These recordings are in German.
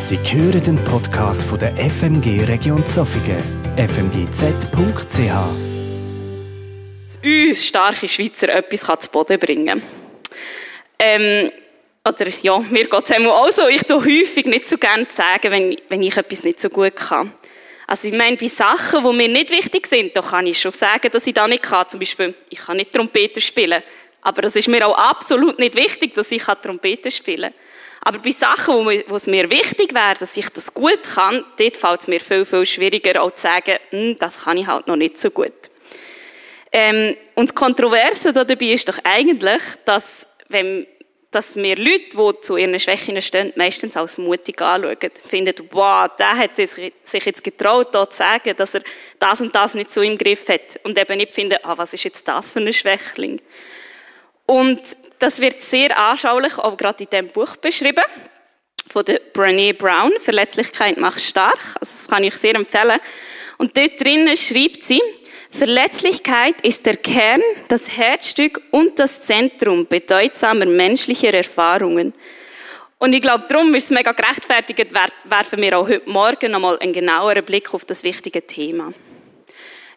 Sie hören den Podcast von der FMG Region Zofingen, fmgz.ch. Uns starke Schweizer etwas zu Boden bringen ähm, oder ja, mir geht es auch so. Ich tue häufig nicht so gerne sagen, wenn, wenn ich etwas nicht so gut kann. Also ich meine, bei Sachen, die mir nicht wichtig sind, da kann ich schon sagen, dass ich da nicht kann. Zum Beispiel, ich kann nicht Trompete spielen. Aber das ist mir auch absolut nicht wichtig, dass ich Trompete spielen kann. Aber bei Sachen, wo, es mir wichtig wäre, dass ich das gut kann, dort fällt es mir viel, viel schwieriger, auch zu sagen, hm, das kann ich halt noch nicht so gut. Ähm, und das Kontroverse dabei ist doch eigentlich, dass, wenn, dass wir Leute, die zu ihren Schwächen stehen, meistens als mutig anschauen. Finden, wow, der hat sich jetzt getraut, da zu sagen, dass er das und das nicht so im Griff hat. Und eben nicht finden, ah, was ist jetzt das für ein Schwächling? Und das wird sehr anschaulich auch gerade in diesem Buch beschrieben von der Brené Brown, Verletzlichkeit macht stark. Also das kann ich sehr empfehlen. Und dort drinnen schreibt sie, Verletzlichkeit ist der Kern, das Herzstück und das Zentrum bedeutsamer menschlicher Erfahrungen. Und ich glaube, darum ist es mega gerechtfertigt, werfen wir auch heute Morgen nochmal einen genaueren Blick auf das wichtige Thema.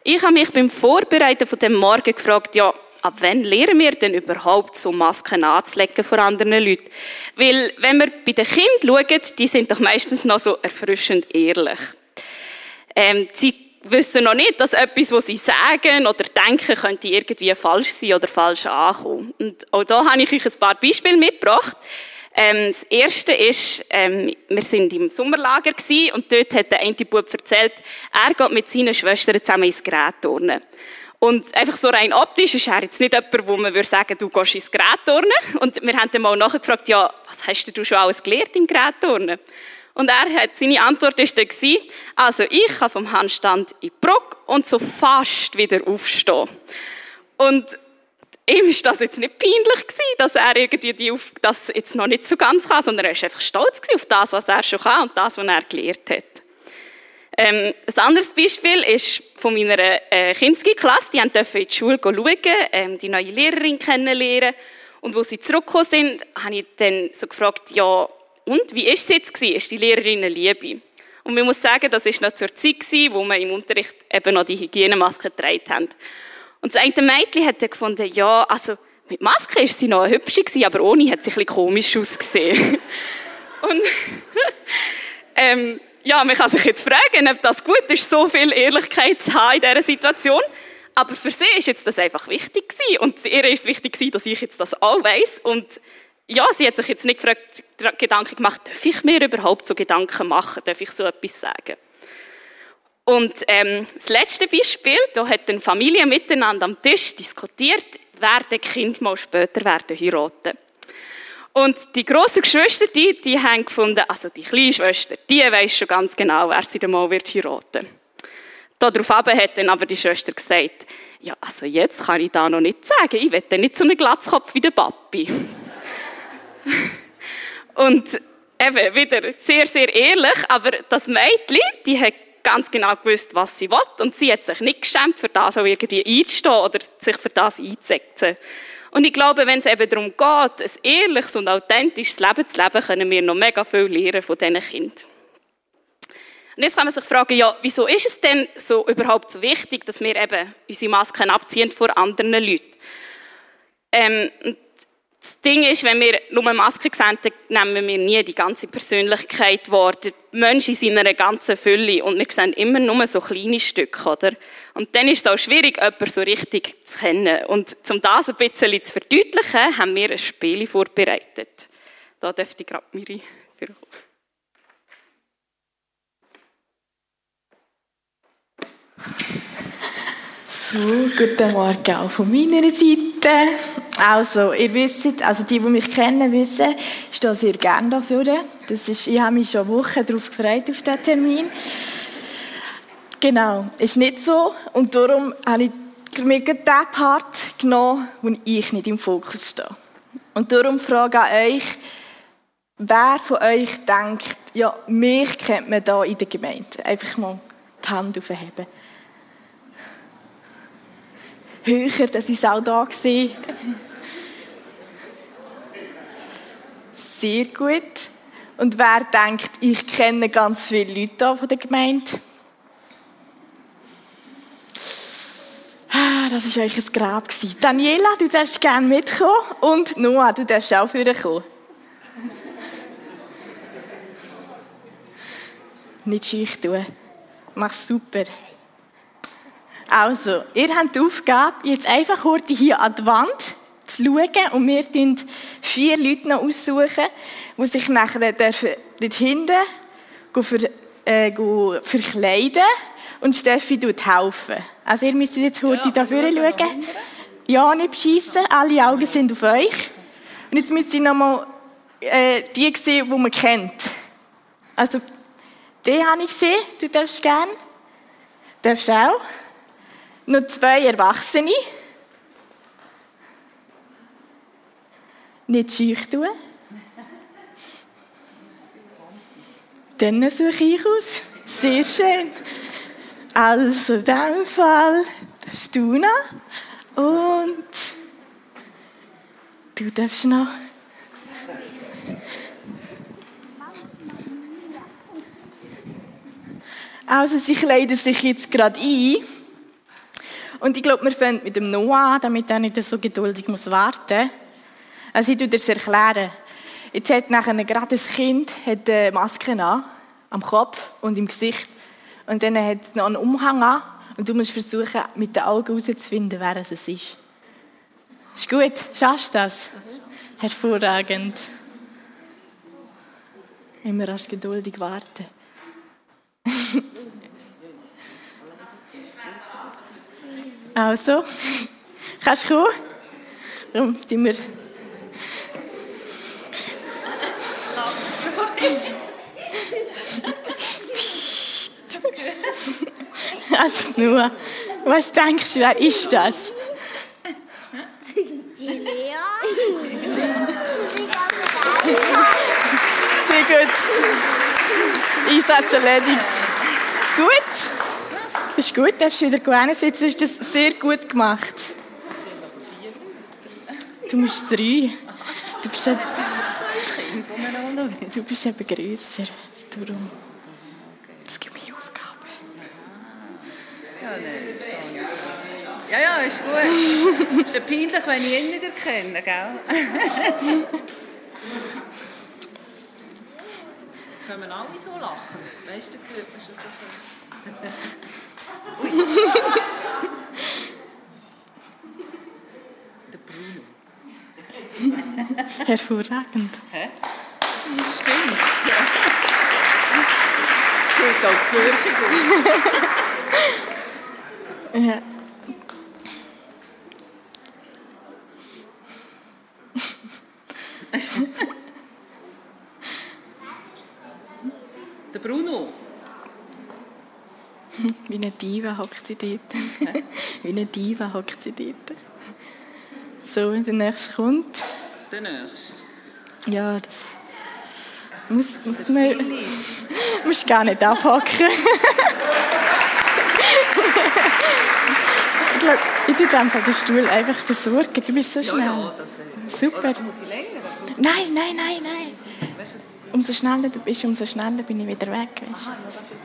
Ich habe mich beim Vorbereiten von dem Morgen gefragt, ja, ab wann lernen wir denn überhaupt so Masken anzulegen vor anderen Leuten? Weil, wenn wir bei den Kindern schauen, die sind doch meistens noch so erfrischend ehrlich. Ähm, sie wissen noch nicht, dass etwas, was sie sagen oder denken, könnte irgendwie falsch sein oder falsch ankommen. Und auch da habe ich euch ein paar Beispiele mitgebracht. Ähm, das erste ist, ähm, wir sind im Sommerlager gewesen, und dort hat der eine Bub erzählt, er geht mit seinen Schwestern zusammen ins Gerät turnen. Und einfach so rein optisch ist er jetzt nicht jemand, wo man würde sagen, du gehst ins Gerätturnen. Und wir haben dann mal nachgefragt, ja, was hast du schon alles gelernt im Gerätturnen? Und er hat, seine Antwort ist dann gewesen, also ich kann vom Handstand in die Brücke und so fast wieder aufstehen. Und ihm ist das jetzt nicht peinlich gewesen, dass er irgendwie die auf, das jetzt noch nicht so ganz kann, sondern er ist einfach stolz gewesen auf das, was er schon kann und das, was er gelernt hat. Ähm, ein anderes Beispiel ist von meiner äh, Kinski-Klasse. Die durften in die Schule schauen, ähm, die neue Lehrerin kennenlernen. Und wo sie zurückgekommen sind, habe ich dann so gefragt, ja, und, wie ist es jetzt gewesen? Ist die Lehrerin eine Liebe? Und man muss sagen, das war noch zur Zeit, gewesen, wo wir im Unterricht eben noch die Hygienemaske getragen haben. Und das eine Mädchen hat dann gefunden, ja, also, mit Maske ist sie noch eine hübsche gewesen, aber ohne hat sie ein bisschen komisch ausgesehen. und, ähm, ja, man kann sich jetzt fragen, ob das gut ist, so viel Ehrlichkeit zu haben in dieser Situation. Aber für sie ist jetzt das einfach wichtig gewesen. Und ihr ist es wichtig gewesen, dass ich jetzt das auch weiss. Und ja, sie hat sich jetzt nicht gefragt, Gedanken gemacht, darf ich mir überhaupt so Gedanken machen? Darf ich so etwas sagen? Und ähm, das letzte Beispiel, da hat eine Familie miteinander am Tisch diskutiert, werden Kind mal später werden heiraten. Und die grossen Geschwister, die, die haben gefunden, also die kleine Schwester, die weiss schon ganz genau, wer sie mal wird heiraten. Darauf hat dann aber die Schwester gesagt, ja, also jetzt kann ich da noch nicht sagen, ich will nicht so einen Glatzkopf wie der Papi. Und eben wieder sehr, sehr ehrlich, aber das Mädchen, die hat ganz genau gewusst, was sie will und sie hat sich nicht geschämt, für das auch irgendwie einzustehen oder sich für das einzusetzen. Und ich glaube, wenn es eben darum geht, ein ehrliches und authentisches Leben zu leben, können wir noch mega viel lernen von diesen Kindern. Und jetzt kann man sich fragen, ja, wieso ist es denn so überhaupt so wichtig, dass wir eben unsere Masken abziehen vor anderen Leuten? Ähm, das Ding ist, wenn wir nur eine Maske sehen, dann nehmen wir nie die ganze Persönlichkeit wahr. Der Mensch in seiner ganzen Fülle. Und wir sehen immer nur so kleine Stücke, oder? Und dann ist es auch schwierig, jemanden so richtig zu kennen. Und um das ein bisschen zu verdeutlichen, haben wir ein Spiel vorbereitet. Da dürfte ich gerade Miri für so, guten Morgen auch von meiner Seite. Also, ihr wisst, also die, die mich kennen, wissen, ich stehe sehr gerne dafür. Das ist, ich habe mich schon Wochen darauf gefreut, auf diesen Termin. Genau, ist nicht so. Und darum habe ich mir den Part genommen, wo ich nicht im Fokus stehe. Und darum frage ich euch, wer von euch denkt, ja, mich kennt man da in der Gemeinde? Einfach mal die Hand aufheben höher, dass ich auch da gesehen. Sehr gut. Und wer denkt, ich kenne ganz viele Leute hier von der Gemeinde? Ah, das war eigentlich ein Grab. Daniela, du darfst gerne mitkommen. Und Noah, du darfst auch kommen. Nicht schüch tun. Mach's super. Also, ihr habt die Aufgabe, jetzt einfach heute hier an die Wand zu schauen und wir suchen vier Leute noch aussuchen, die sich nachher dort hinten für, äh, verkleiden und Steffi tut helfen. Also ihr müsst jetzt heute ja, dafür schauen. Ja, nicht beschissen, alle Augen sind auf euch. Und jetzt müsst ihr nochmal äh, die sehen, die man kennt. Also, die habe ich gesehen, du darfst gerne. Du darfst auch. Noch zwei Erwachsene. Nicht schüch tun. Dann suche ich aus. Sehr schön. Also in diesem Fall darfst du noch. Und du darfst noch. Also sie kleiden sich jetzt gerade ein. Und ich glaube, wir fangen mit dem Noah an, damit er nicht so geduldig muss warten muss. Also ich tue das erklären. Jetzt hat nachher gerade ein Kind hat eine Maske an, am Kopf und im Gesicht. Und dann hat es noch einen Umhang an. Und du musst versuchen, mit den Augen herauszufinden, wer es ist. Ist gut? Schaffst du das? Hervorragend. Immer erst geduldig warten. also, kannst du kommen? Darum tun wir Also nur, was denkst du, wer ist das? Die Lea. Sehr gut. Einsatz erledigt. Gut. Ist gut, darfst du wieder gerne sitzen. Du hast das sehr gut gemacht. Du musst drei. Du bist, ein, du bist eben grösser. Darum. Ja, ja, ist gut. ist peinlich, wenn ich ihn nicht erkenne, gell? Können wir alle so lachen? Weißt du, hört man schon so Ui. Der Bruno. Hervorragend. Hä? Stimmt's? Sieht auch gefürchtet ja. Der Bruno. Wie eine Diva hockt sie dort. Wie eine Diva hockt sie dort. So, der nächste kommt. Der nächste? Ja, das muss, muss man... Musst gar nicht abhocken. ich glaube, ich tue einfach den Stuhl einfach besorgen. Du bist so schnell. Ja, ja, das ist Super. Oder muss ich länger? Nein, nein, nein, nein. Umso schneller du bist, umso schneller bin ich wieder weg. Weißt? Aha, ja, das ist ja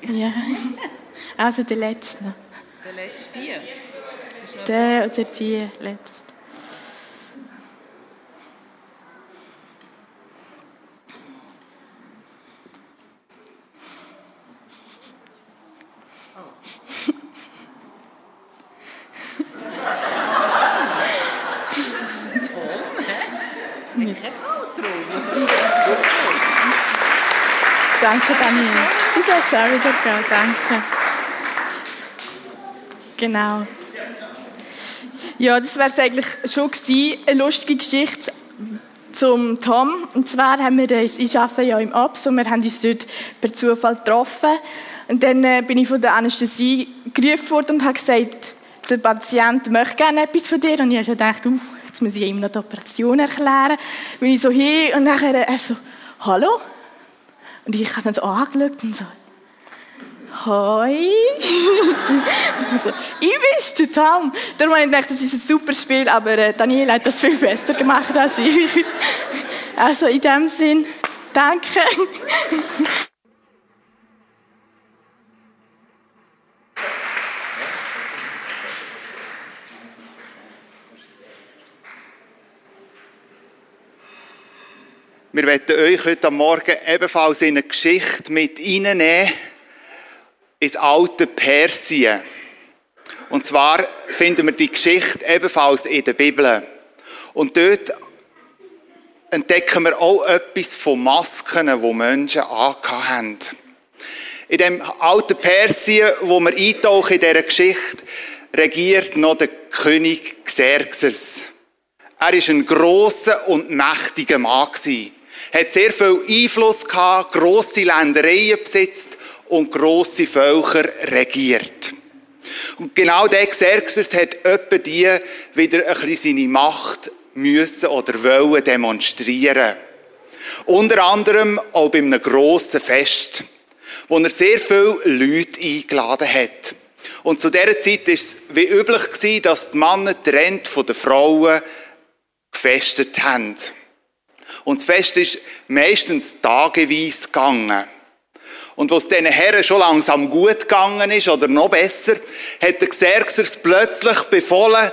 dein Problem. Ja. Also der letzte. Der letzte, die? Der oder die letzte. Danke, Daniel. Du darfst auch wieder gehen. Danke. Genau. Ja, das wäre es eigentlich schon gewesen. Eine lustige Geschichte zum Tom. Und zwar haben wir uns, ich arbeite ja im Abs und wir haben uns dort per Zufall getroffen. Und dann äh, bin ich von der Anästhesie gerufen worden und habe gesagt, der Patient möchte gerne etwas von dir. Und ich habe gedacht, uh, jetzt muss ich ihm noch die Operation erklären. Bin ich so hin und nachher er so, hallo? Und ich habe dann so angeschaut und so, Hoi. ich bin's, der Tom. Darum habe ich gedacht, das ist ein super Spiel, aber äh, Daniel hat das viel besser gemacht als ich. also in dem Sinn, Danke. Wir werden euch heute Morgen ebenfalls in eine Geschichte mit reinnehmen, ins alte Persien. Und zwar finden wir die Geschichte ebenfalls in der Bibel. Und dort entdecken wir auch etwas von Masken, die Menschen haben. In dem alten Persien, wo wir eintauchen in dieser Geschichte, regiert noch der König Xerxes. Er war ein grosser und mächtiger Mann. Er hat sehr viel Einfluss gehabt, grosse Ländereien besitzt und grosse Völker regiert. Und genau der Xerxes hat etwa die wieder ein bisschen seine Macht müssen oder wollen demonstrieren. Unter anderem auch bei einem grossen Fest, wo er sehr viele Leute eingeladen hat. Und zu dieser Zeit war es wie üblich dass die Männer trennt von den Frauen gefestet haben. Und das Fest ist meistens tageweise gegangen. Und was diesen Herren schon langsam gut gegangen ist, oder noch besser, hat der Xerxes plötzlich befohlen,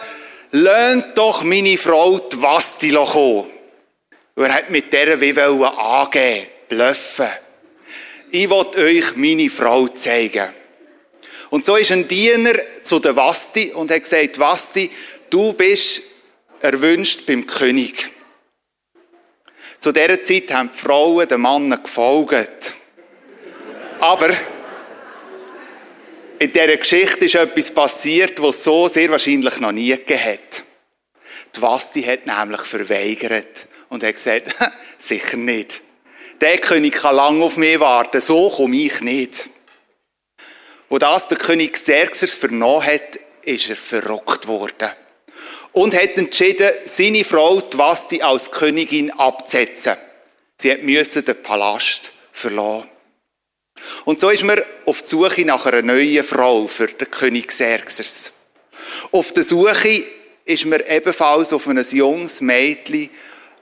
löhnt doch meine Frau die Wasti kommen. Und er hat mit der wie wollen angeben, bluffen. Ich will euch meine Frau zeigen. Und so ist ein Diener zu der Wasti und hat gesagt, Wasti, du bist erwünscht beim König. Zu dieser Zeit haben die Frauen den Männern gefolgt. Aber in dieser Geschichte ist etwas passiert, was so sehr wahrscheinlich noch nie gegeben hat. Die Wasti hat nämlich verweigert und hat gesagt, sicher nicht. Der König kann lange auf mich warten, so komme ich nicht. Wo das der König Xerxes vernommen hat, ist er verrückt worden. Und hat entschieden, seine Frau, die Vasti, als Königin abzusetzen. Sie musste den Palast verlassen. Und so ist man auf die Suche nach einer neuen Frau für den König Xerxes. Auf der Suche ist man ebenfalls auf ein junges Mädchen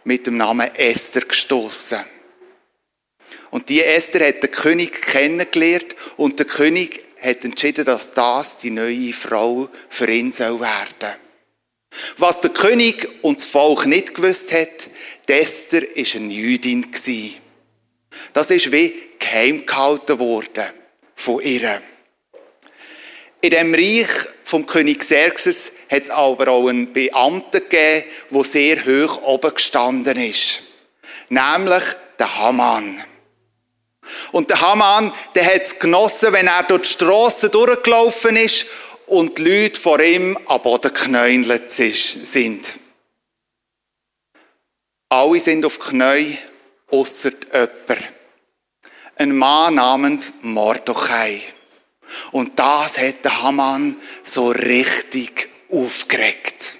mit dem Namen Esther gestoßen. Und die Esther hat den König kennengelernt und der König hat entschieden, dass das die neue Frau für ihn soll. Was der König und das Volk nicht gewusst hat, Esther ist eine Jüdin Das ist wie geheim gehalten worden von ihr. In dem Reich vom König Xerxes hat es aber auch einen Beamten gegeben, der sehr hoch oben gestanden ist. Nämlich der Haman. Und der Haman, der hat es genossen, wenn er durch die Strasse durchgelaufen ist und die Leute vor ihm am Boden geknäuelt sind. Alle sind auf Knäu, ausser jemand. Ein Mann namens Mordechai. Und das hat der Haman so richtig aufgeregt.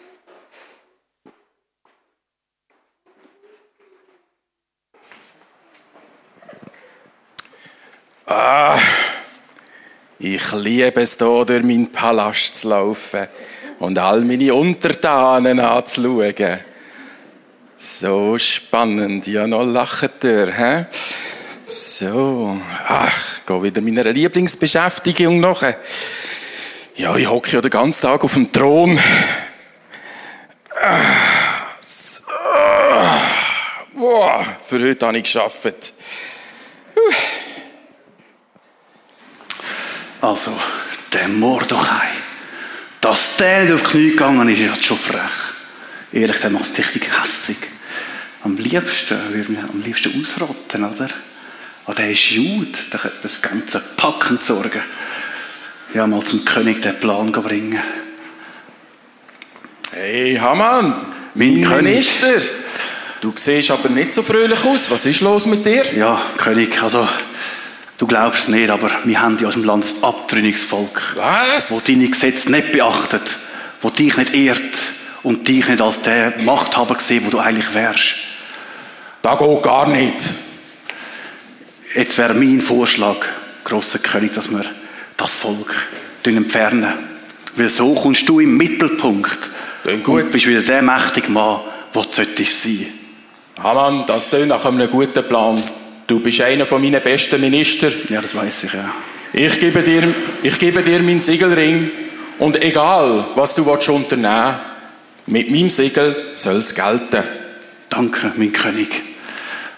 Ah, ich liebe es hier, durch meinen Palast zu laufen und all meine Untertanen anzuschauen. So spannend, ja, noch lachen ihr, hä? So, ach, gehe wieder meiner Lieblingsbeschäftigung nach. Ja, ich hocke ja den ganzen Tag auf dem Thron. So. Boah, für heute habe ich geschafft. Also, der Mordechai. Dass der nicht auf die Knie gegangen ist, ist schon frech. Ehrlich gesagt macht es richtig hässig. Am liebsten würde man am liebsten ausrotten, oder? Aber der ist Jude, der könnte das ganze Packen sorgen. Ja, mal zum König den Plan bringen. Hey, Hamann, mein König. Minister. Du siehst aber nicht so fröhlich aus. Was ist los mit dir? Ja, König, also, du glaubst es nicht, aber wir haben ja aus dem Land ein abtrünniges Volk. Was? Wo deine Gesetze nicht beachtet, wo dich nicht ehrt und dich nicht als der Machthaber sieht, wo du eigentlich wärst. Da geht gar nicht. Jetzt wäre mein Vorschlag, grosser König, dass wir das Volk entfernen. Weil so kommst du im Mittelpunkt. Klingt gut. Und bist wieder der mächtige Mann, der du solltest sein. Hamann, das klingt nach einem guten Plan. du bist einer von meinen besten Minister. Ja, das weiß ich, ja. Ich gebe dir, ich gebe dir meinen Siegelring und egal, was du willst unternehmen mit meinem Siegel soll es gelten. Danke, mein König.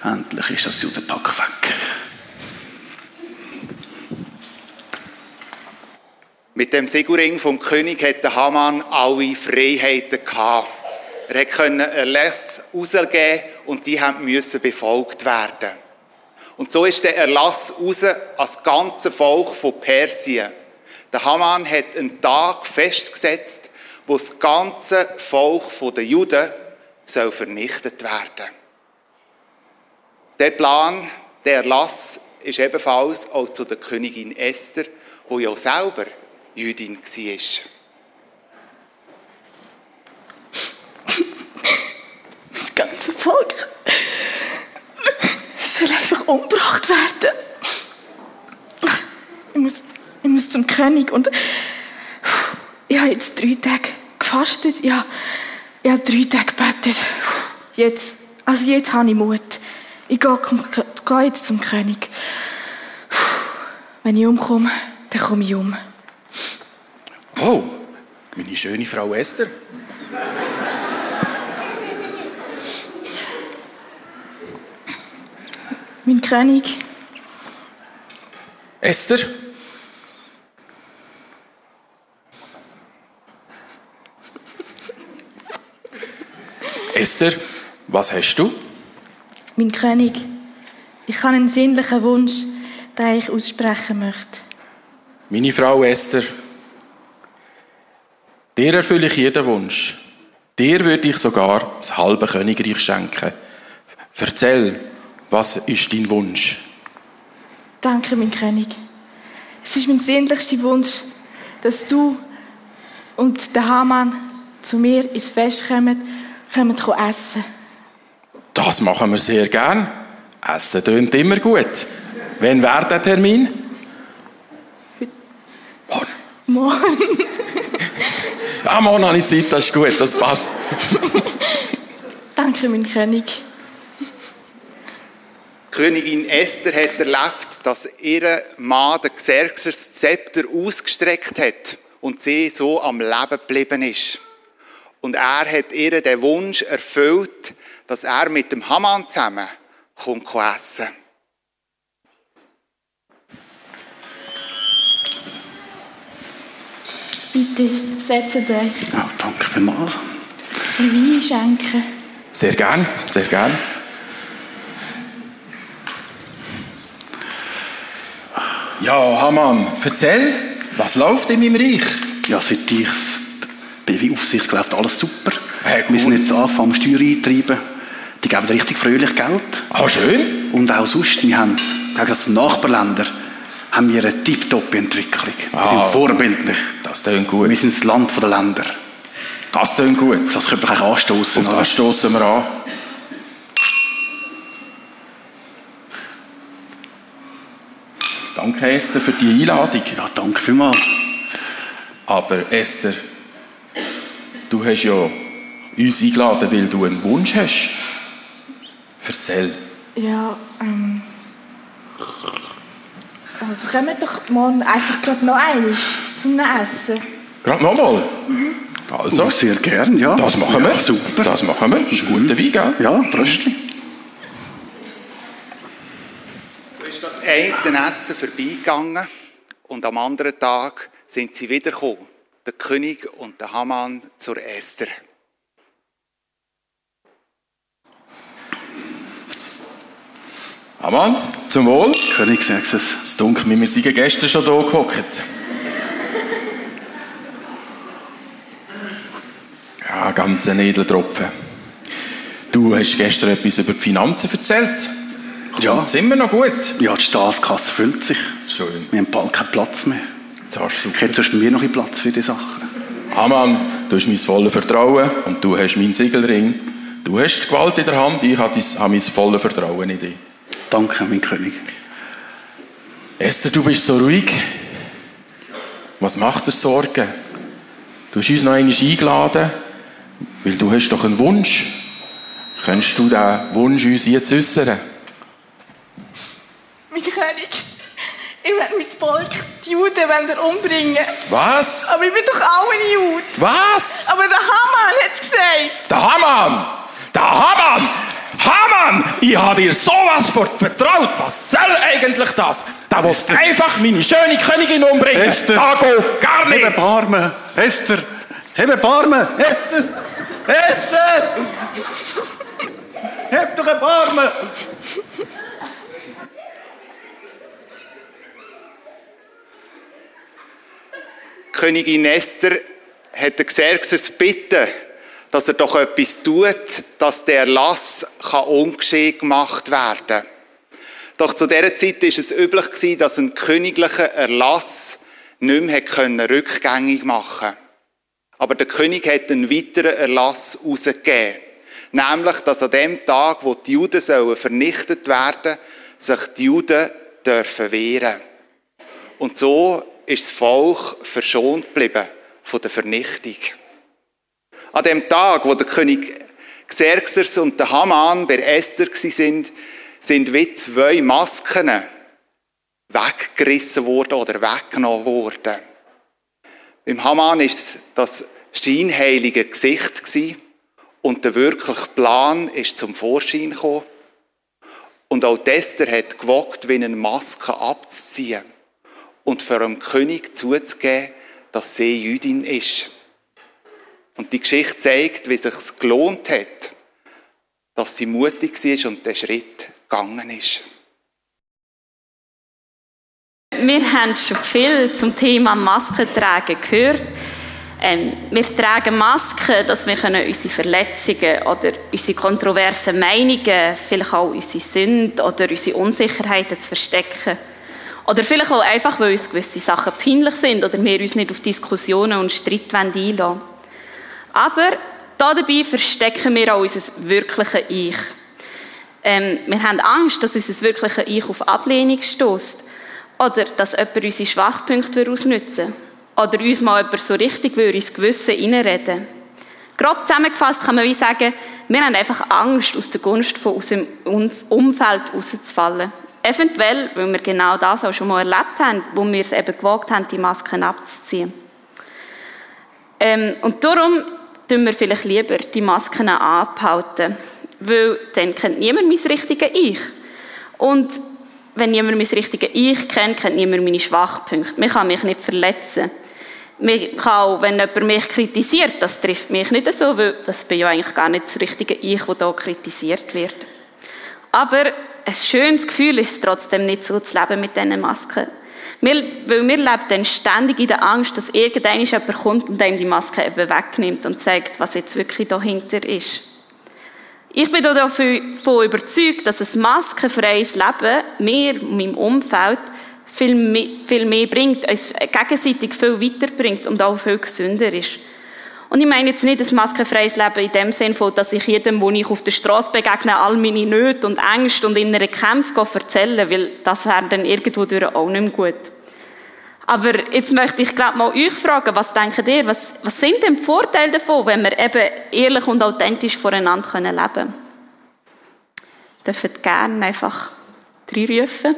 Endlich ist das Judenpack weg. Mit dem Siegelring vom König hat der Haman alle Freiheiten gehabt. Er konnte Erlass rausgeben und die müssen befolgt werden. Und so ist der Erlass raus als ganze Volk von Persien. Der Haman hat einen Tag festgesetzt, wo das ganze Volk der Juden soll vernichtet werden. Der Plan, der Erlass, ist ebenfalls auch zu der Königin Esther, wo ja selber Jüdin war. Das ganze Volk soll einfach umgebracht werden. Ich muss, ich muss zum König und ich habe jetzt drei Tage gefastet. Ja, ich habe drei Tage gebetet. Jetzt, also jetzt habe ich Mut. Ich gehe, gehe jetzt zum König. Wenn ich umkomme, dann komme ich um. Meine schöne Frau Esther. Mein König. Esther? Esther, was hast du? Mein König, ich habe einen sinnlichen Wunsch, den ich aussprechen möchte. Meine Frau Esther, dir erfülle ich jeden Wunsch. Dir würde ich sogar das halbe Königreich schenken. Erzähl, was ist dein Wunsch? Danke, mein König. Es ist mein sehnlichster Wunsch, dass du und der Hamann zu mir ins Fest kommen, kommen essen. Das machen wir sehr gern. Essen tönt immer gut. Wann wäre der Termin? Morgen. Morgen. ja, morgen habe ich Zeit, das ist gut, das passt. Danke, mein König. Königin Esther hat erlebt, dass ihr Mann, der Xerxes, das Zepter ausgestreckt hat und sie so am Leben geblieben ist. Und er hat ihr den Wunsch erfüllt, dass er mit dem Haman zusammen kommt essen Bitte, setzt euch. Ja, danke vielmals. Ein Wein schenken. Sehr gern, sehr gern. Ja, Hamann, erzähl, was läuft in meinem Reich? Ja, seit ich BW-Aufsicht läuft alles super. Hey, cool. Wir sind jetzt angefangen, Steuern eintreiben. Die geben richtig fröhlich Geld. Ah, schön. Und auch sonst, wir haben, gegen die Nachbarländer, haben wir eine tiptop Entwicklung. Wir Ah. sind vorbildlich. Das klingt gut. Wir sind das Land der Länder. Das klingt gut. Das könnte man eigentlich anstoßen. Auf das stoßen wir an. Danke, Esther, für die Einladung. Ja, danke vielmals. Aber Esther, du hast ja uns eingeladen, weil du einen Wunsch hast. Erzähl. Ja, ähm. Also kommen wir doch morgen einfach gerade noch einmal zum Essen. Gerade nochmal. Also, Oh, sehr gern, ja. das machen wir. Ja, super. Das machen wir. Das ist guter Wein, gell? Ja, Bröstli. So ist das eine Essen vorbeigegangen und am anderen Tag sind sie wiedergekommen, der König und der Haman zur Esther. Amann, zum Wohl. König sagt es. Es dunkelt mir, wir sind gestern schon hier gehockt. Ja, ganz ein Edeltropfen. Du hast gestern etwas über die Finanzen erzählt. Ja. Sind wir noch gut? Ja, die Staatskasse füllt sich. Schön. Wir haben bald keinen Platz mehr. Jetzt hast du Ich hätte sonst mir noch ein Platz für die Sachen. Amann, du hast mein volles Vertrauen und du hast meinen Siegelring. Du hast die Gewalt in der Hand, ich habe mein volles Vertrauen in dich. Danke, mein König. Esther, du bist so ruhig. Was macht dir Sorgen? Du hast uns noch einmal eingeladen, weil du hast doch einen Wunsch. Könntest du diesen Wunsch uns jetzt äußern? Ihr wollt mein Volk, die Juden, umbringen. Was? Aber ich bin doch auch ein Jude. Was? Aber der Haman hat gesagt, Der Hamann! Der Hamann! Hamann! Ich habe dir sowas vertraut. Was soll eigentlich das? Der will einfach meine schöne Königin umbringen. Esther. Da geht gar Hebe nicht. Barme! Esther! Hebe Barme! Esther! Esther! Heb doch ein Barme! Königin Esther hat den Xerxes bitten, dass er doch etwas tut, dass der Erlass kann ungeschehen gemacht werden kann. Doch zu dieser Zeit war es üblich, dass ein königlicher Erlass nicht mehr rückgängig machen Aber der König hat einen weiteren Erlass herausgegeben. Nämlich, dass an dem Tag, wo die Juden sollen vernichtet werden, sich die Juden dürfen wehren. Und so ist das Volk verschont geblieben von der Vernichtung. An dem Tag, wo der König Xerxes und der Haman bei Esther sind, sind wie zwei Masken weggerissen worden oder weggenommen worden. Beim Haman ist das scheinheilige Gesicht und der wirkliche Plan ist zum Vorschein gekommen. Und auch die Esther hat gewagt, wie eine Maske abzuziehen und für dem König zuzugeben, dass sie Jüdin ist. Und die Geschichte zeigt, wie es sich gelohnt hat, dass sie mutig war und den Schritt gegangen ist. Wir haben schon viel zum Thema Masken tragen gehört. Ähm, wir tragen Masken, dass wir unsere Verletzungen oder unsere kontroversen Meinungen, vielleicht auch unsere Sünden oder unsere Unsicherheiten zu verstecken. Oder vielleicht auch einfach, weil uns gewisse Sachen peinlich sind oder wir uns nicht auf Diskussionen und Streit einlassen wollen. Aber dabei verstecken wir auch unser wirkliches Ich. Ähm, wir haben Angst, dass unser wirkliches Ich auf Ablehnung stößt. Oder dass jemand unsere Schwachpunkte ausnutzen will. Oder uns mal jemand so richtig ins Gewissen reinreden Grob zusammengefasst kann man wie sagen, wir haben einfach Angst, aus der Gunst von unserem Umfeld rauszufallen. Eventuell, weil wir genau das auch schon mal erlebt haben, wo wir es eben gewagt haben, die Masken abzuziehen. Ähm, und darum tun wir vielleicht lieber die Masken abhalten, weil dann kennt niemand mein richtiges Ich. Und wenn niemand mein richtiges Ich kennt, kennt niemand meine Schwachpunkte. Man kann mich nicht verletzen. Man kann auch, wenn jemand mich kritisiert, das trifft mich nicht so, weil das bin ja eigentlich gar nicht das richtige Ich, das hier kritisiert wird. Aber ein schönes Gefühl ist es trotzdem nicht so zu leben mit diesen Masken. Wir, weil wir leben dann ständig in der Angst, dass irgendeiner jemand kommt und einem die Maske eben wegnimmt und zeigt, was jetzt wirklich dahinter ist. Ich bin davon überzeugt, dass ein maskenfreies Leben mir und meinem Umfeld viel mehr, viel mehr bringt, uns gegenseitig viel weiterbringt und auch viel gesünder ist. Und ich meine jetzt nicht ein maskenfreies Leben in dem Sinne von, dass ich jedem, wo ich auf der Straße begegne, all meine Nöte und Ängste und innere Kämpfe erzählen weil das wäre dann irgendwo auch nicht mehr gut. Aber jetzt möchte ich gerade mal euch fragen, was denkt ihr, was, was sind denn die Vorteile davon, wenn wir eben ehrlich und authentisch voreinander können leben können? Dürft gerne einfach reinrufen.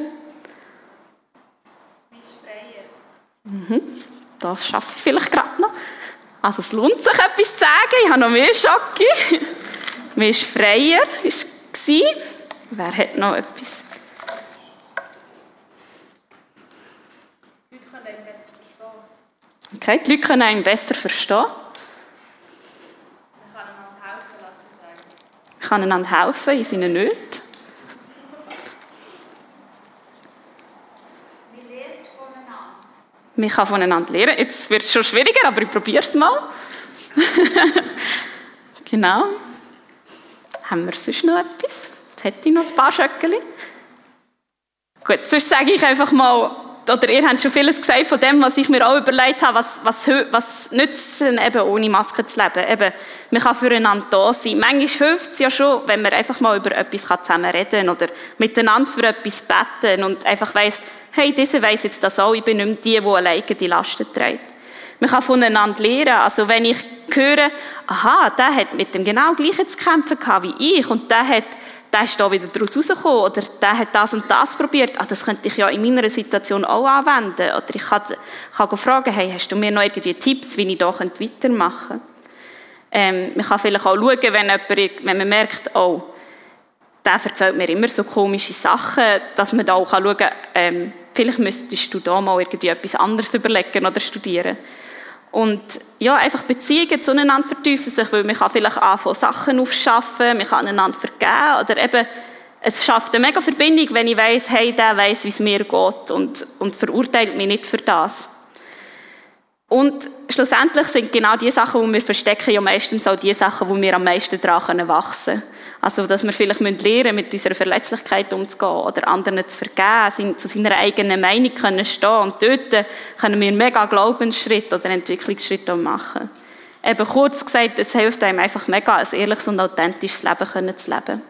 Mhm. Das schaffe ich vielleicht gerade noch. Also es lohnt sich, etwas zu sagen. Ich habe noch mehr Schocke. Mir ist freier. Wer hat noch etwas? Okay, die Leute können einen besser verstehen. Ich kann einander helfen in seinen Nöten. Man kann voneinander lernen. Jetzt wird es schon schwieriger, aber ich probiere es mal. genau. Haben wir sonst noch etwas? Jetzt hätte ich noch ein paar Schöckeli. Gut, sonst sage ich einfach mal, oder ihr habt schon vieles gesagt von dem, was ich mir auch überlegt habe, was, was, was nützt es denn eben ohne Maske zu leben? Eben, man kann füreinander da sein. Manchmal hilft es ja schon, wenn man einfach mal über etwas zusammen reden kann oder miteinander für etwas beten und einfach weiss, hey, dieser weiss jetzt das auch, ich bin nicht mehr die, die alleine die Lasten trägt. Man kann voneinander lernen. Also wenn ich höre, aha, der hat mit dem genau gleichen zu kämpfen gehabt wie ich und der hat der ist da wieder daraus rausgekommen oder der hat das und das probiert. Ah, das könnte ich ja in meiner Situation auch anwenden. Oder ich kann, kann fragen, hey, hast du mir noch irgendwie Tipps, wie ich da weitermachen könnte? Ähm, man kann vielleicht auch schauen, wenn, jemand, wenn man merkt, oh, der erzählt mir immer so komische Sachen, dass man da auch schauen kann, ähm, vielleicht müsstest du da mal irgendwie etwas anderes überlegen oder studieren. Und ja, einfach Beziehungen zueinander vertiefen sich, weil man kann vielleicht anfangen, Sachen aufschaffen, man kann einander vergeben oder eben, es schafft eine mega Verbindung, wenn ich weiss, hey, der weiss, wie es mir geht und, und verurteilt mich nicht für das. Und schlussendlich sind genau die Sachen, die wir verstecken, ja meistens auch die Sachen, wo wir am meisten daran wachsen können. Also, dass wir vielleicht lernen müssen, mit unserer Verletzlichkeit umzugehen oder anderen zu vergeben, zu seiner eigenen Meinung können stehen und dort können wir einen mega Glaubensschritt oder Entwicklungsschritt machen. Eben kurz gesagt, es hilft einem einfach mega, ein ehrliches und authentisches Leben zu leben.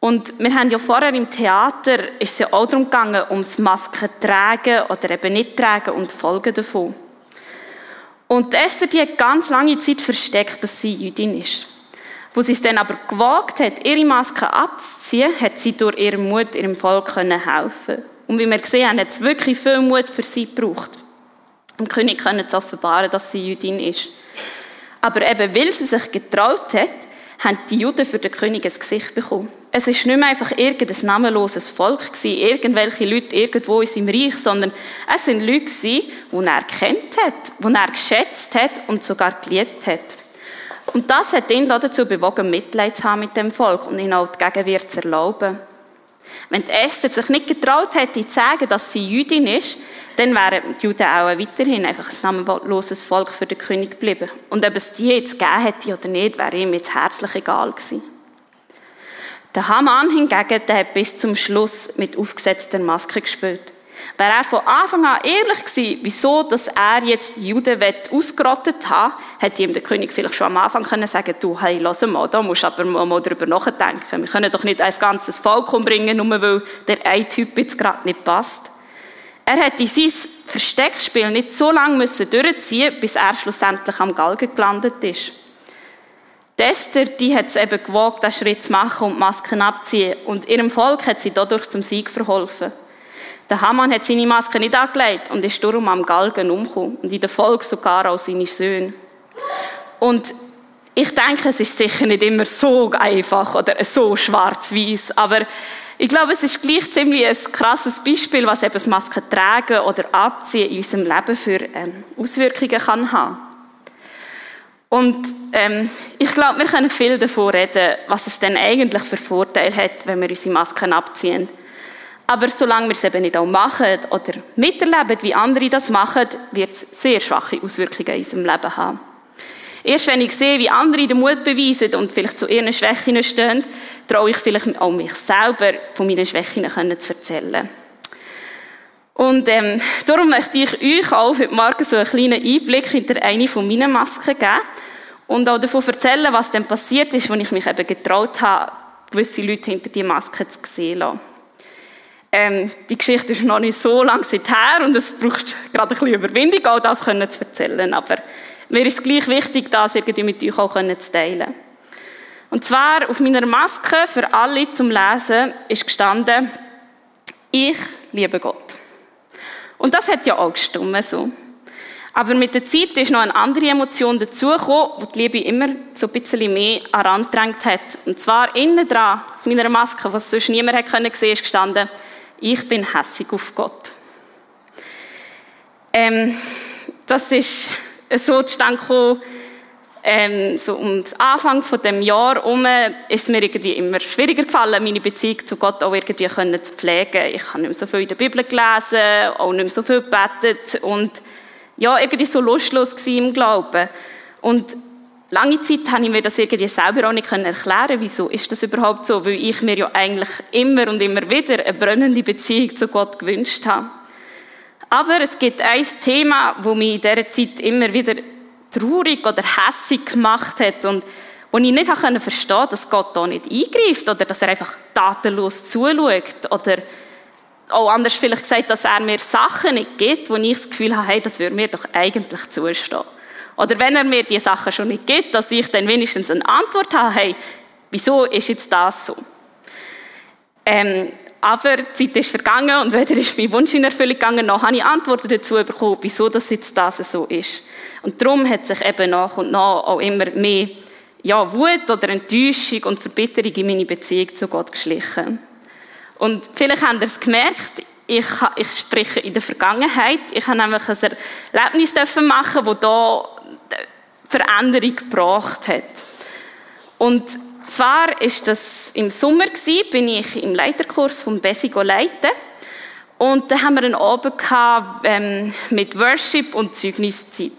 Und wir haben ja vorher im Theater, ist es ja auch darum gegangen, ums Masken tragen oder eben nicht tragen und Folgen davon. Und Esther, die hat ganz lange Zeit versteckt, dass sie Jüdin ist. Wo sie es dann aber gewagt hat, ihre Maske abzuziehen, hat sie durch ihren Mut ihrem Volk helfen Und wie wir gesehen haben, hat es wirklich viel Mut für sie gebraucht. Dem König können zu offenbaren, dass sie Jüdin ist. Aber eben, weil sie sich getraut hat, haben die Juden für den König ein Gesicht bekommen. Es ist nicht mehr einfach irgendein namenloses Volk gewesen, irgendwelche Leute irgendwo in seinem Reich, sondern es sind Leute gewesen, die er kennt hat, die er geschätzt hat und sogar geliebt hat. Und das hat ihn dazu bewogen, Mitleid zu haben mit dem Volk und ihn auch die Gegenwehr zu erlauben. Wenn die Esther sich nicht getraut hätte, zu sagen, dass sie Jüdin ist, dann wären die Juden auch weiterhin einfach ein namenloses Volk für den König geblieben. Und ob es die jetzt gegeben hätte oder nicht, wäre ihm jetzt herzlich egal gewesen. Der Haman hingegen, der hat bis zum Schluss mit aufgesetzter Maske gespielt. Wäre er von Anfang an ehrlich gewesen, wieso, dass er jetzt Juden ausgerottet hat, hätte ihm der König vielleicht schon am Anfang können sagen du, hey, lass mal, da musst du aber mal darüber nachdenken. Wir können doch nicht ein ganzes Volk umbringen, nur weil der ein Typ jetzt gerade nicht passt. Er hätte sein Versteckspiel nicht so lange müssen durchziehen bis er schlussendlich am Galgen gelandet ist. Die Esther, die hat es eben gewagt, diesen Schritt zu machen und die Masken abzuziehen. Und ihrem Volk hat sie dadurch zum Sieg verholfen. Der Haman hat seine Maske nicht angelegt und ist darum am Galgen umgekommen. Und in der Folge sogar auch seine Söhne. Und ich denke, es ist sicher nicht immer so einfach oder so schwarz-weiß, aber ich glaube, es ist gleich ziemlich ein krasses Beispiel, was eben das Maske tragen oder abziehen in unserem Leben für ähm, Auswirkungen kann haben. Und ähm, ich glaube, wir können viel davon reden, was es denn eigentlich für Vorteile hat, wenn wir unsere Masken abziehen. Aber solange wir es eben nicht auch machen oder miterleben, wie andere das machen, wird es sehr schwache Auswirkungen in unserem Leben haben. Erst wenn ich sehe, wie andere den Mut beweisen und vielleicht zu ihren Schwächen stehen, traue ich vielleicht auch mich selber von meinen Schwächen zu erzählen. Und ähm, darum möchte ich euch auch heute Morgen so einen kleinen Einblick hinter eine von meinen Masken geben und auch davon erzählen, was denn passiert ist, als ich mich eben getraut habe, gewisse Leute hinter die Maske zu sehen. Ähm, die Geschichte ist noch nicht so lange her und es braucht gerade ein bisschen Überwindung, auch das können zu erzählen. Aber mir ist es gleich wichtig, das irgendwie mit euch auch zu teilen. Und zwar auf meiner Maske für alle zum Lesen ist gestanden, ich liebe Gott. Und das hat ja auch gestimmt so. Aber mit der Zeit ist noch eine andere Emotion dazugekommen, die die Liebe immer so ein bisschen mehr herangedrängt hat. Und zwar innen dran, auf meiner Maske, was sonst niemand können sehen, ist gestanden, ich bin hässig auf Gott. Ähm, das ist so zustande gekommen, ähm, so um das Anfang von dem Jahr herum ist es mir irgendwie immer schwieriger gefallen, meine Beziehung zu Gott auch irgendwie können zu pflegen. Ich habe nicht mehr so viel in der Bibel gelesen, auch nicht mehr so viel gebetet und ja, irgendwie so lustlos im Glauben. Und Lange Zeit habe ich mir das irgendwie selber auch nicht erklären wieso ist das überhaupt so, weil ich mir ja eigentlich immer und immer wieder eine brennende Beziehung zu Gott gewünscht habe. Aber es gibt ein Thema, wo mich in dieser Zeit immer wieder traurig oder hässig gemacht hat und wo ich nicht verstehen konnte, dass Gott da nicht eingreift oder dass er einfach tatenlos zuschaut oder auch anders vielleicht gesagt, dass er mir Sachen nicht gibt, wo ich das Gefühl habe, hey, das würde mir doch eigentlich zustehen. Oder wenn er mir die Sachen schon nicht gibt, dass ich dann wenigstens eine Antwort habe, hey, wieso ist jetzt das so? Ähm, aber die Zeit ist vergangen und weder ist mein Wunsch in Erfüllung gegangen, noch habe ich Antworten dazu bekommen, wieso das jetzt das so ist. Und darum hat sich eben nach und nach auch immer mehr ja, Wut oder Enttäuschung und Verbitterung in meine Beziehung zu Gott geschlichen. Und vielleicht habt ihr es gemerkt, ich, ich spreche in der Vergangenheit. Ich habe nämlich ein Erlebnis machen, das da Veränderung gebracht hat. Und zwar ist das im Sommer bin ich im Leiterkurs vom Bessigo leiten. Und da haben wir einen Abend gehabt, ähm, mit Worship und Zeugniszeit.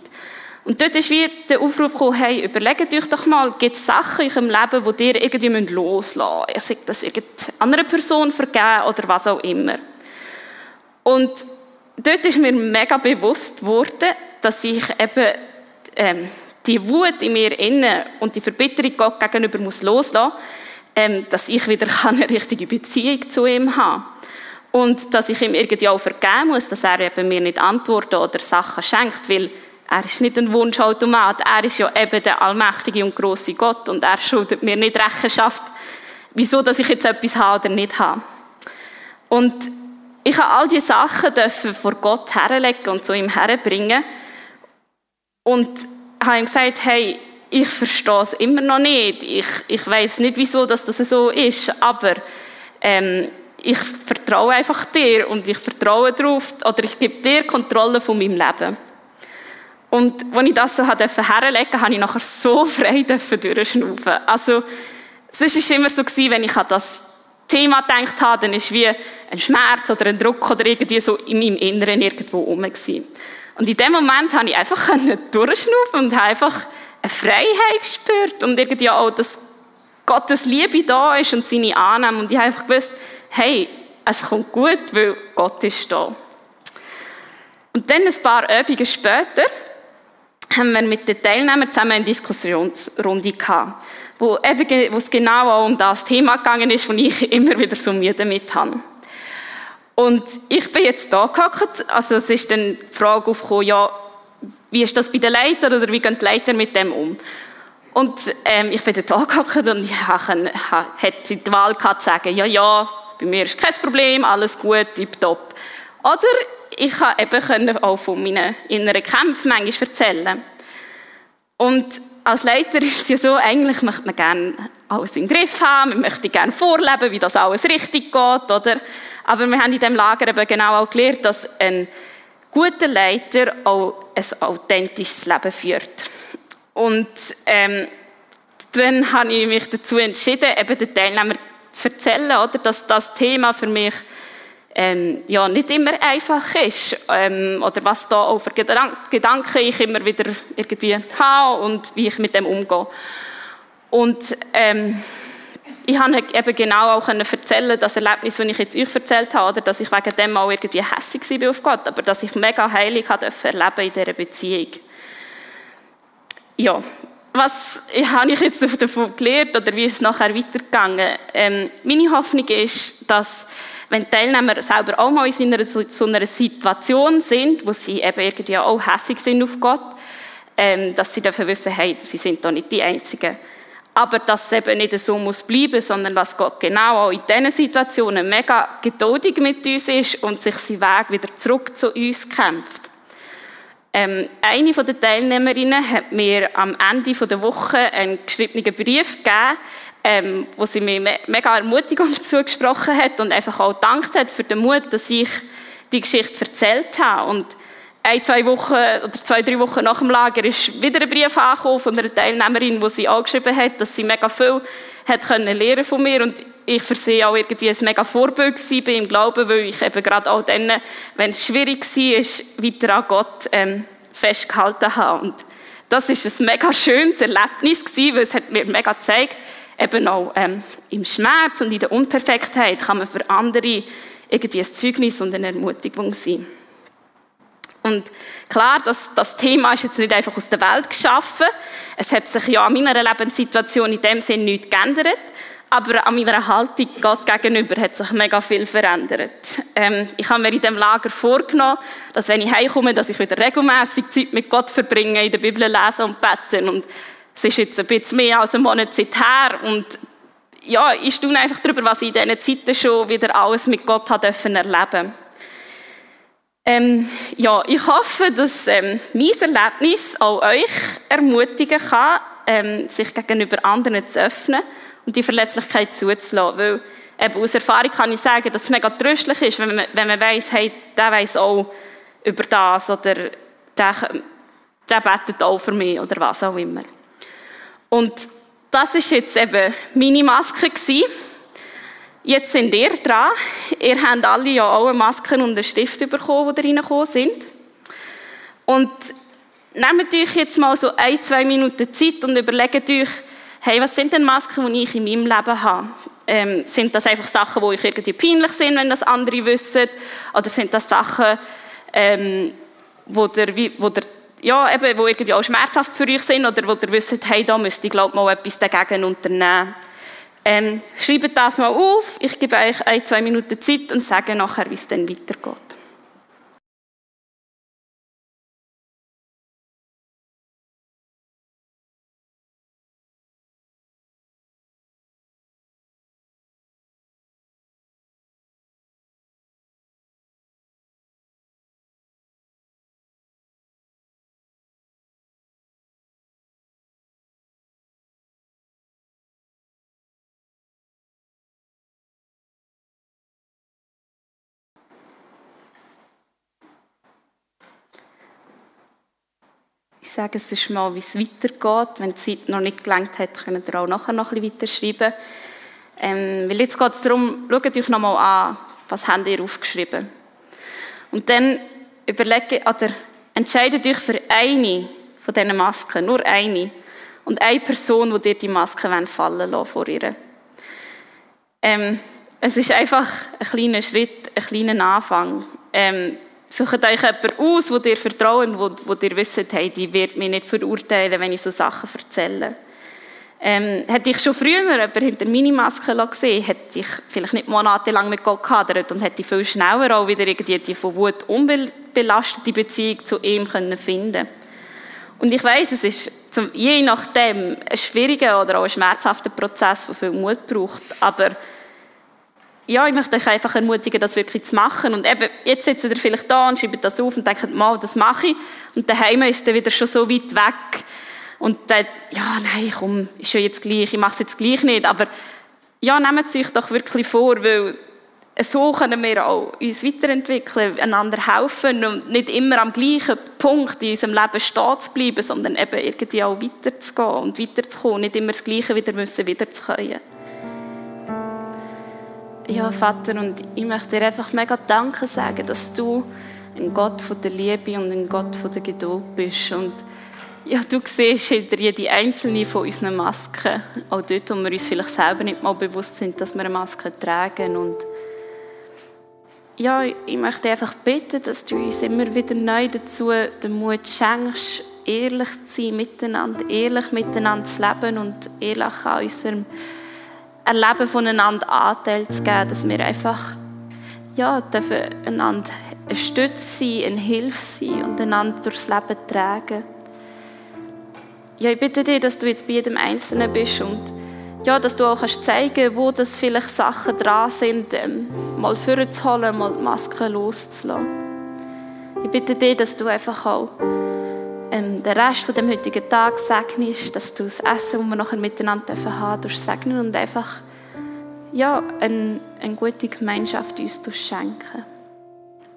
Und dort ist wie der Aufruf gekommen, hey, überlegt euch doch mal, gibt es Sachen in eurem Leben, die ihr irgendwie loslassen müsst? Sagt das irgendeine andere Person vergeben oder was auch immer. Und dort ist mir mega bewusst geworden, dass ich eben ähm, die Wut in mir innen und die Verbitterung Gott gegenüber muss loslassen, ähm, dass ich wieder eine richtige Beziehung zu ihm habe. Und dass ich ihm irgendwie auch vergeben muss, dass er eben mir nicht Antworten oder Sachen schenkt, weil er ist nicht ein Wunschautomat, er ist ja eben der allmächtige und große Gott und er schuldet mir nicht Rechenschaft, wieso dass ich jetzt etwas habe oder nicht habe. Und ich habe all diese Sachen dürfen vor Gott herlegen und zu ihm herbringen und habe ihm gesagt, hey, ich verstehe es immer noch nicht. Ich, ich weiß nicht, wieso dass das so ist, aber ähm, ich vertraue einfach dir und ich vertraue darauf, oder ich gebe dir Kontrolle von meinem Leben. Und als ich das so herlegen durfte, habe ich nachher so frei durchschnaufen. Also, es war immer so, wenn ich an das Thema gedacht habe, dann ist wie ein Schmerz oder ein Druck oder irgendwie so in meinem Inneren irgendwo rum. Und in dem Moment habe ich einfach durchschnaufen und habe einfach eine Freiheit gespürt und irgendwie auch, dass Gottes Liebe da ist und seine Annahme. Und ich habe einfach gewusst, hey, es kommt gut, weil Gott ist da. Und dann ein paar Übungen später haben wir mit den Teilnehmern zusammen eine Diskussionsrunde gehabt, wo, eben, wo es genau auch um das Thema gegangen ist, wo ich immer wieder so müde damit habe. Und ich bin jetzt da gehockt, also es ist dann die Frage aufgekommen, ja, wie ist das bei den Leitern oder wie gehen die Leiter mit dem um? Und ähm, ich bin dort angehockt und ich hatte die Wahl gehabt, zu sagen, ja, ja, bei mir ist kein Problem, alles gut, tipptopp. Oder ich konnte eben auch von meinen inneren Kämpfen manchmal erzählen. Und als Leiter ist es ja so, eigentlich möchte man gerne alles im Griff haben, man möchte gerne vorleben, wie das alles richtig geht, oder? Aber wir haben in diesem Lager eben genau auch gelernt, dass ein guter Leiter auch ein authentisches Leben führt. Und ähm, dann habe ich mich dazu entschieden, eben den Teilnehmern zu erzählen, oder, dass das Thema für mich ähm, ja, nicht immer einfach ist. Ähm, oder was da auch für Gedanken ich immer wieder irgendwie habe und wie ich mit dem umgehe. Und ähm, ich habe eben genau auch erzählen das Erlebnis, das ich jetzt euch erzählt habe, oder, dass ich wegen dem auch irgendwie hässlich war auf Gott, aber dass ich mega heilig erleben in dieser Beziehung. Ja, was habe ich jetzt davon gelernt oder wie ist es nachher weitergegangen? Ähm, meine Hoffnung ist, dass wenn Teilnehmer selber auch mal in einer, so einer Situation sind, wo sie eben irgendwie auch hässig sind auf Gott, ähm, dass sie dafür wissen, hey, sie sind doch nicht die Einzigen. Aber dass es eben nicht so muss bleiben, sondern dass Gott genau auch in diesen Situationen mega geduldig mit uns ist und sich seinen Weg wieder zurück zu uns kämpft. Ähm, eine von der Teilnehmerinnen hat mir am Ende der Woche einen geschriebenen Brief gegeben, ähm, wo sie mir me mega Ermutigung zugesprochen hat und einfach auch dankt hat für den Mut, dass ich die Geschichte erzählt habe. Und ein, zwei Wochen oder zwei, drei Wochen nach dem Lager ist wieder ein Brief angekommen von einer Teilnehmerin, wo sie angeschrieben hat, dass sie mega viel hat können lernen von mir und ich für sie auch irgendwie ein mega Vorbild bei im Glauben, weil ich eben gerade auch dann, wenn es schwierig war, weiter an Gott ähm, festgehalten habe. Und das ist ein mega schönes Erlebnis gewesen, weil es hat mir mega gezeigt, eben auch ähm, im Schmerz und in der Unperfektheit kann man für andere irgendwie ein Zeugnis und eine Ermutigung sein. Und klar, das, das Thema ist jetzt nicht einfach aus der Welt geschaffen. Es hat sich ja an meiner Lebenssituation in dem Sinn nichts geändert. Aber an meiner Haltung Gott gegenüber hat sich mega viel verändert. Ähm, ich habe mir in dem Lager vorgenommen, dass wenn ich heimkomme, dass ich wieder regelmäßig Zeit mit Gott verbringe, in der Bibel lesen und beten. Und es ist jetzt ein bisschen mehr als einen Monat Zeit her und ja, ich staune einfach darüber, was ich in diesen Zeiten schon wieder alles mit Gott habe dürfen erleben ähm, ja, ich hoffe, dass ähm, mein Erlebnis auch euch ermutigen kann, ähm, sich gegenüber anderen zu öffnen und die Verletzlichkeit zuzulassen. Weil eben aus Erfahrung kann ich sagen, dass es mega tröstlich ist, wenn man, wenn man weiss, hey, der weiss auch über das oder der, der betet auch für mich oder was auch immer. Und das ist jetzt eben meine Maske gewesen. Jetzt sind ihr dran. Ihr habt alle ja auch eine Maske und einen Stift bekommen, die reingekommen sind. Und nehmt euch jetzt mal so ein, zwei Minuten Zeit und überlegt euch, hey, was sind denn Masken, die ich in meinem Leben habe? Ähm, sind das einfach Sachen, die euch irgendwie peinlich sind, wenn das andere wissen? Oder sind das Sachen, ähm, wo, der, wo der ja, eben, wo irgendwie auch schmerzhaft für euch sind oder wo ihr wisst, hey, da müsste ich, glaube mal etwas dagegen unternehmen. Ähm, schreibt das mal auf, ich gebe euch ein, zwei Minuten Zeit und sage nachher, wie es dann weitergeht. Sage es ist mal, wie es weitergeht. Wenn die Zeit noch nicht gelangt hat, könnt ihr auch nachher noch ein bisschen weiterschreiben. Ähm, weil jetzt geht es darum, schaut euch nochmal an, was habt ihr aufgeschrieben. Und dann überlegt, oder entscheidet euch für eine von diesen Masken, nur eine. Und eine Person, die dir die Maske fallen lassen vor ihr. Ähm, es ist einfach ein kleiner Schritt, ein kleiner Anfang. Ähm, Sucht euch jemanden aus, wo dir vertrauen, wo, wo dir wisst, hey, die wird mich nicht verurteilen, wenn ich so Sachen erzähle. Ähm, hätte ich schon früher jemanden hinter meine Maske gesehen, hätte ich vielleicht nicht monatelang mit Gott gehadert und hätte viel schneller auch wieder irgendwie die von Wut unbelastete Beziehung zu ihm können finden Und ich weiß, es ist je nachdem ein schwieriger oder auch ein schmerzhafter Prozess, der viel Mut braucht, aber ja, ich möchte euch einfach ermutigen, das wirklich zu machen. Und eben, jetzt sitzt ihr vielleicht da und schreibt das auf und denkt, mal, das mache ich. Und daheim ist er wieder schon so weit weg. Und dann, ja, nein, komm, ist ja jetzt gleich, ich mache es jetzt gleich nicht. Aber, ja, nehmt es euch doch wirklich vor, weil so können wir auch uns weiterentwickeln, einander helfen und nicht immer am gleichen Punkt in unserem Leben stehen zu bleiben, sondern eben irgendwie auch weiterzugehen und weiterzukommen, nicht immer das Gleiche wieder müssen, wieder zu können. Ja, Vater, und ich möchte dir einfach mega Danke sagen, dass du ein Gott von der Liebe und ein Gott von der Geduld bist. Und ja, du siehst hinter jede einzelne von unseren Masken, auch dort, wo wir uns vielleicht selber nicht mal bewusst sind, dass wir eine Maske tragen. Und ja, ich möchte einfach bitten, dass du uns immer wieder neu dazu den Mut schenkst, ehrlich zu sein miteinander, ehrlich miteinander zu leben und ehrlich an unserem Erleben voneinander Anteil zu geben, dass wir einfach ja, dürfen einander eine Stütze sein, eine Hilfe sein und einander durchs Leben tragen. Ja, ich bitte dich, dass du jetzt bei jedem Einzelnen bist und ja, dass du auch kannst zeigen wo das vielleicht Sachen dran sind, ähm, mal vorzuholen, mal die Maske loszulassen. Ich bitte dich, dass du einfach auch ähm, den Rest von dem heutigen Tag segnest, dass du das Essen, das wir nachher miteinander dürfen haben, durch segnen und einfach ja, eine, eine gute Gemeinschaft uns schenken.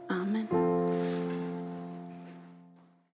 Amen.